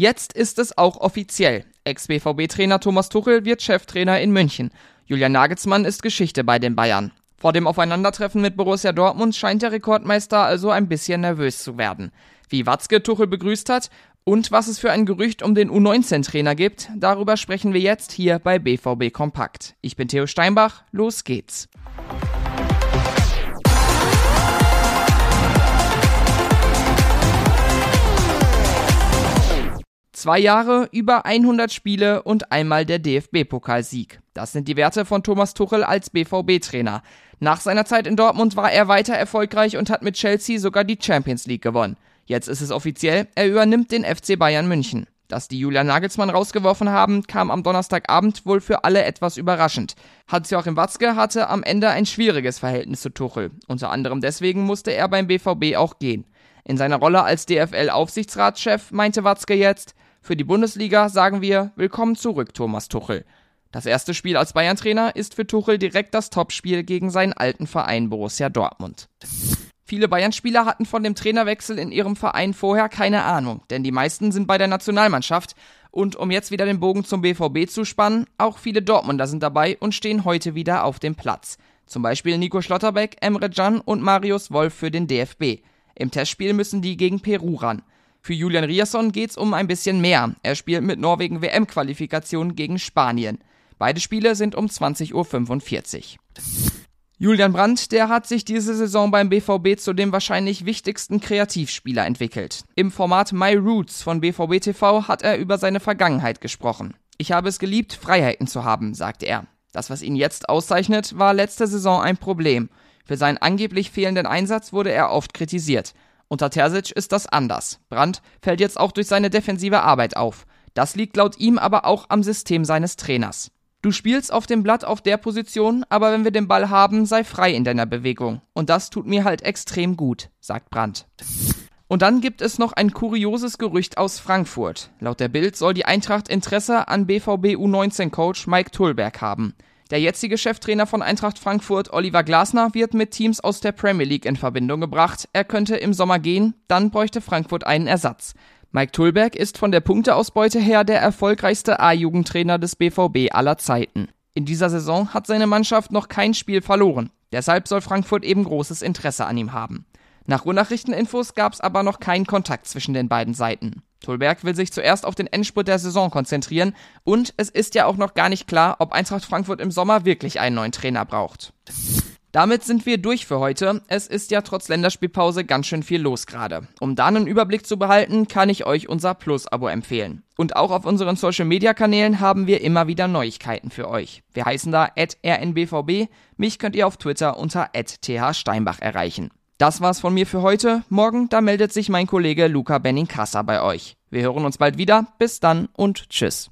Jetzt ist es auch offiziell. Ex-BVB-Trainer Thomas Tuchel wird Cheftrainer in München. Julian Nagelsmann ist Geschichte bei den Bayern. Vor dem Aufeinandertreffen mit Borussia Dortmund scheint der Rekordmeister also ein bisschen nervös zu werden. Wie Watzke Tuchel begrüßt hat und was es für ein Gerücht um den U19-Trainer gibt, darüber sprechen wir jetzt hier bei BVB Kompakt. Ich bin Theo Steinbach, los geht's. Zwei Jahre, über 100 Spiele und einmal der DFB-Pokalsieg. Das sind die Werte von Thomas Tuchel als BVB-Trainer. Nach seiner Zeit in Dortmund war er weiter erfolgreich und hat mit Chelsea sogar die Champions League gewonnen. Jetzt ist es offiziell, er übernimmt den FC Bayern München. Dass die Julian Nagelsmann rausgeworfen haben, kam am Donnerstagabend wohl für alle etwas überraschend. Hans-Joachim Watzke hatte am Ende ein schwieriges Verhältnis zu Tuchel. Unter anderem deswegen musste er beim BVB auch gehen. In seiner Rolle als DFL-Aufsichtsratschef meinte Watzke jetzt, für die Bundesliga sagen wir Willkommen zurück, Thomas Tuchel. Das erste Spiel als Bayern-Trainer ist für Tuchel direkt das Topspiel gegen seinen alten Verein Borussia Dortmund. Viele Bayern-Spieler hatten von dem Trainerwechsel in ihrem Verein vorher keine Ahnung, denn die meisten sind bei der Nationalmannschaft. Und um jetzt wieder den Bogen zum BVB zu spannen, auch viele Dortmunder sind dabei und stehen heute wieder auf dem Platz. Zum Beispiel Nico Schlotterbeck, Emre Can und Marius Wolf für den DFB. Im Testspiel müssen die gegen Peru ran. Für Julian Riasson geht's um ein bisschen mehr. Er spielt mit Norwegen WM-Qualifikation gegen Spanien. Beide Spiele sind um 20.45 Uhr. Julian Brandt, der hat sich diese Saison beim BVB zu dem wahrscheinlich wichtigsten Kreativspieler entwickelt. Im Format My Roots von BVB TV hat er über seine Vergangenheit gesprochen. Ich habe es geliebt, Freiheiten zu haben, sagte er. Das, was ihn jetzt auszeichnet, war letzte Saison ein Problem. Für seinen angeblich fehlenden Einsatz wurde er oft kritisiert. Unter Terzic ist das anders. Brandt fällt jetzt auch durch seine defensive Arbeit auf. Das liegt laut ihm aber auch am System seines Trainers. Du spielst auf dem Blatt auf der Position, aber wenn wir den Ball haben, sei frei in deiner Bewegung. Und das tut mir halt extrem gut, sagt Brandt. Und dann gibt es noch ein kurioses Gerücht aus Frankfurt. Laut der Bild soll die Eintracht Interesse an BVB U19-Coach Mike Tullberg haben. Der jetzige Cheftrainer von Eintracht Frankfurt, Oliver Glasner, wird mit Teams aus der Premier League in Verbindung gebracht. Er könnte im Sommer gehen, dann bräuchte Frankfurt einen Ersatz. Mike Tullberg ist von der Punkteausbeute her der erfolgreichste A-Jugendtrainer des BVB aller Zeiten. In dieser Saison hat seine Mannschaft noch kein Spiel verloren. Deshalb soll Frankfurt eben großes Interesse an ihm haben. Nach Ruhrnachrichteninfos gab es aber noch keinen Kontakt zwischen den beiden Seiten. Tulberg will sich zuerst auf den Endspurt der Saison konzentrieren und es ist ja auch noch gar nicht klar, ob Eintracht Frankfurt im Sommer wirklich einen neuen Trainer braucht. Damit sind wir durch für heute. Es ist ja trotz Länderspielpause ganz schön viel los gerade. Um da einen Überblick zu behalten, kann ich euch unser Plus-Abo empfehlen. Und auch auf unseren Social-Media-Kanälen haben wir immer wieder Neuigkeiten für euch. Wir heißen da rnbvb. Mich könnt ihr auf Twitter unter thsteinbach erreichen. Das war's von mir für heute. Morgen, da meldet sich mein Kollege Luca Benincasa bei euch. Wir hören uns bald wieder. Bis dann und tschüss.